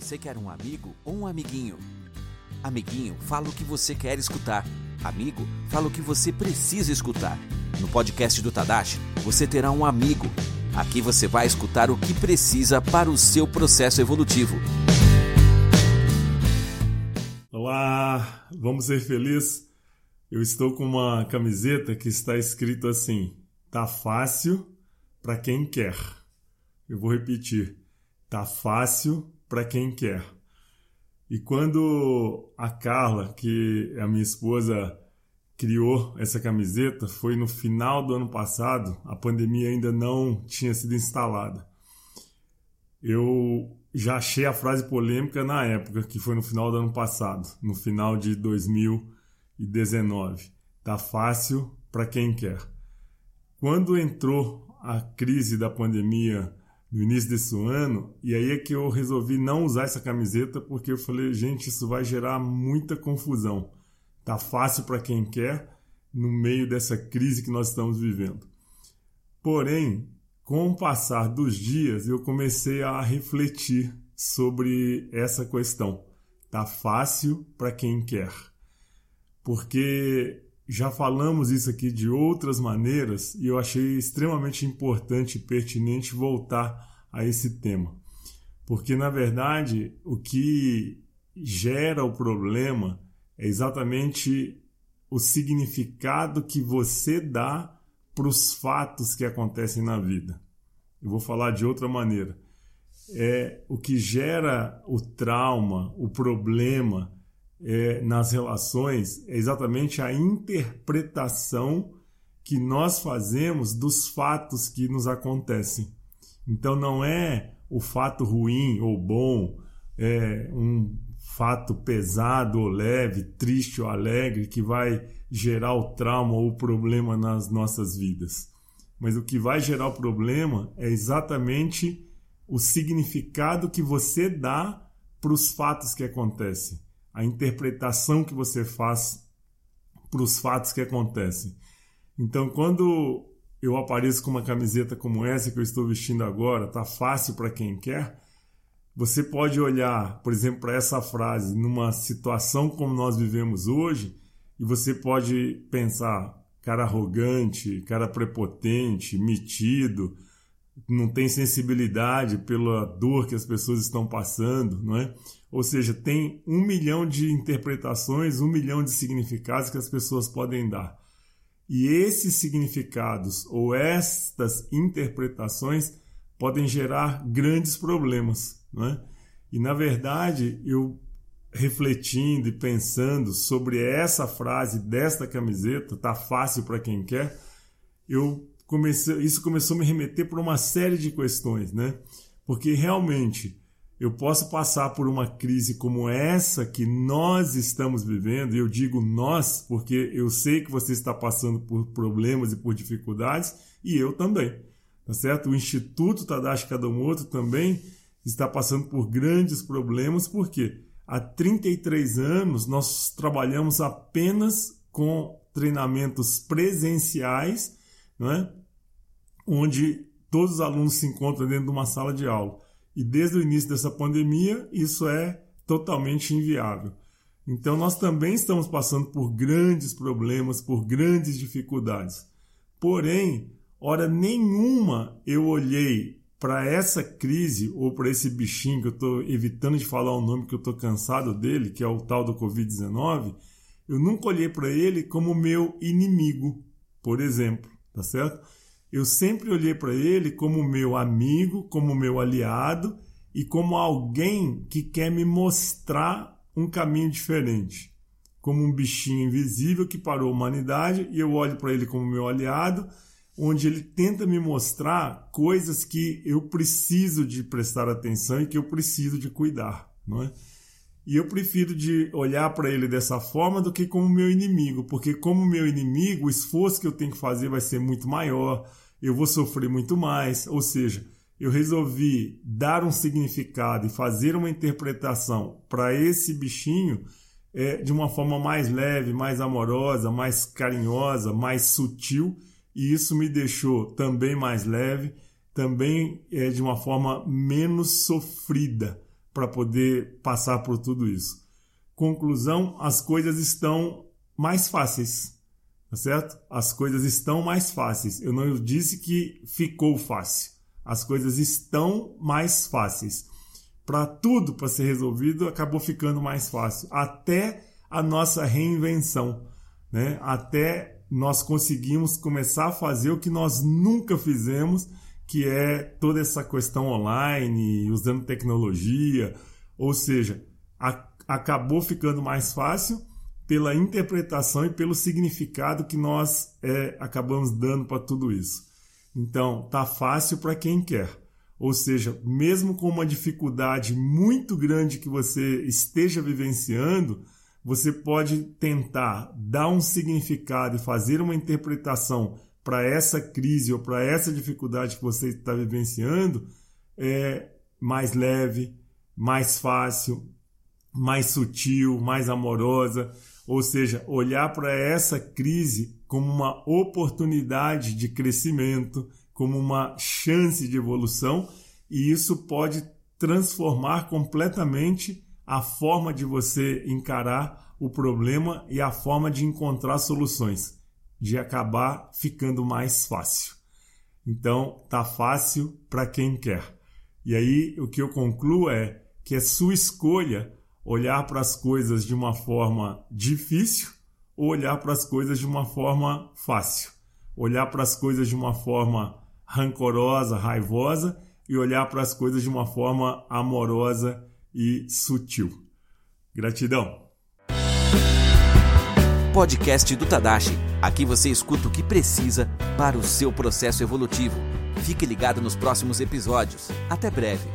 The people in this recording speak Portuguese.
Você quer um amigo ou um amiguinho? Amiguinho, fala o que você quer escutar. Amigo, fala o que você precisa escutar. No podcast do Tadashi, você terá um amigo. Aqui você vai escutar o que precisa para o seu processo evolutivo. Olá, vamos ser felizes? Eu estou com uma camiseta que está escrito assim: Tá fácil para quem quer. Eu vou repetir: Tá fácil para quem quer. E quando a Carla, que é a minha esposa, criou essa camiseta, foi no final do ano passado, a pandemia ainda não tinha sido instalada. Eu já achei a frase polêmica na época, que foi no final do ano passado, no final de 2019. Tá fácil para quem quer. Quando entrou a crise da pandemia no início desse ano, e aí é que eu resolvi não usar essa camiseta porque eu falei, gente, isso vai gerar muita confusão. Tá fácil para quem quer no meio dessa crise que nós estamos vivendo. Porém, com o passar dos dias, eu comecei a refletir sobre essa questão. Tá fácil para quem quer. Porque já falamos isso aqui de outras maneiras e eu achei extremamente importante e pertinente voltar a esse tema. Porque, na verdade, o que gera o problema é exatamente o significado que você dá para os fatos que acontecem na vida. Eu vou falar de outra maneira. É o que gera o trauma, o problema, é, nas relações é exatamente a interpretação que nós fazemos dos fatos que nos acontecem. Então não é o fato ruim ou bom, é um fato pesado ou leve, triste ou alegre que vai gerar o trauma ou o problema nas nossas vidas. Mas o que vai gerar o problema é exatamente o significado que você dá para os fatos que acontecem a interpretação que você faz para os fatos que acontecem. Então, quando eu apareço com uma camiseta como essa que eu estou vestindo agora, tá fácil para quem quer. Você pode olhar, por exemplo, para essa frase numa situação como nós vivemos hoje e você pode pensar, cara arrogante, cara prepotente, metido, não tem sensibilidade pela dor que as pessoas estão passando, não é? Ou seja, tem um milhão de interpretações, um milhão de significados que as pessoas podem dar. E esses significados ou estas interpretações podem gerar grandes problemas, não é? E na verdade, eu refletindo e pensando sobre essa frase desta camiseta, tá fácil para quem quer, eu comecei, isso começou a me remeter para uma série de questões, né? Porque realmente eu posso passar por uma crise como essa que nós estamos vivendo, e eu digo nós porque eu sei que você está passando por problemas e por dificuldades, e eu também, tá certo? O Instituto Tadashi Kadomoto também está passando por grandes problemas, porque há 33 anos nós trabalhamos apenas com treinamentos presenciais, né? onde todos os alunos se encontram dentro de uma sala de aula. E desde o início dessa pandemia, isso é totalmente inviável. Então, nós também estamos passando por grandes problemas, por grandes dificuldades. Porém, hora nenhuma eu olhei para essa crise ou para esse bichinho que eu estou evitando de falar o nome que eu estou cansado dele, que é o tal do Covid-19, eu nunca olhei para ele como meu inimigo, por exemplo, tá certo? Eu sempre olhei para ele como meu amigo, como meu aliado e como alguém que quer me mostrar um caminho diferente. Como um bichinho invisível que parou a humanidade e eu olho para ele como meu aliado, onde ele tenta me mostrar coisas que eu preciso de prestar atenção e que eu preciso de cuidar, não é? E eu prefiro de olhar para ele dessa forma do que como meu inimigo, porque como meu inimigo, o esforço que eu tenho que fazer vai ser muito maior, eu vou sofrer muito mais. Ou seja, eu resolvi dar um significado e fazer uma interpretação para esse bichinho é, de uma forma mais leve, mais amorosa, mais carinhosa, mais sutil, e isso me deixou também mais leve, também é, de uma forma menos sofrida, para poder passar por tudo isso. Conclusão: as coisas estão mais fáceis, tá certo? As coisas estão mais fáceis. Eu não disse que ficou fácil. As coisas estão mais fáceis. Para tudo para ser resolvido acabou ficando mais fácil, até a nossa reinvenção, né? Até nós conseguimos começar a fazer o que nós nunca fizemos, que é toda essa questão online, usando tecnologia, ou seja, a, acabou ficando mais fácil pela interpretação e pelo significado que nós é, acabamos dando para tudo isso. Então, tá fácil para quem quer. Ou seja, mesmo com uma dificuldade muito grande que você esteja vivenciando, você pode tentar dar um significado e fazer uma interpretação para essa crise ou para essa dificuldade que você está vivenciando é mais leve, mais fácil, mais sutil, mais amorosa. Ou seja, olhar para essa crise como uma oportunidade de crescimento, como uma chance de evolução, e isso pode transformar completamente a forma de você encarar o problema e a forma de encontrar soluções, de acabar ficando mais fácil. Então, tá fácil para quem quer. E aí o que eu concluo é que é sua escolha olhar para as coisas de uma forma difícil ou olhar para as coisas de uma forma fácil. Olhar para as coisas de uma forma rancorosa, raivosa e olhar para as coisas de uma forma amorosa e sutil. Gratidão. Podcast do Tadashi. Aqui você escuta o que precisa para o seu processo evolutivo. Fique ligado nos próximos episódios. Até breve.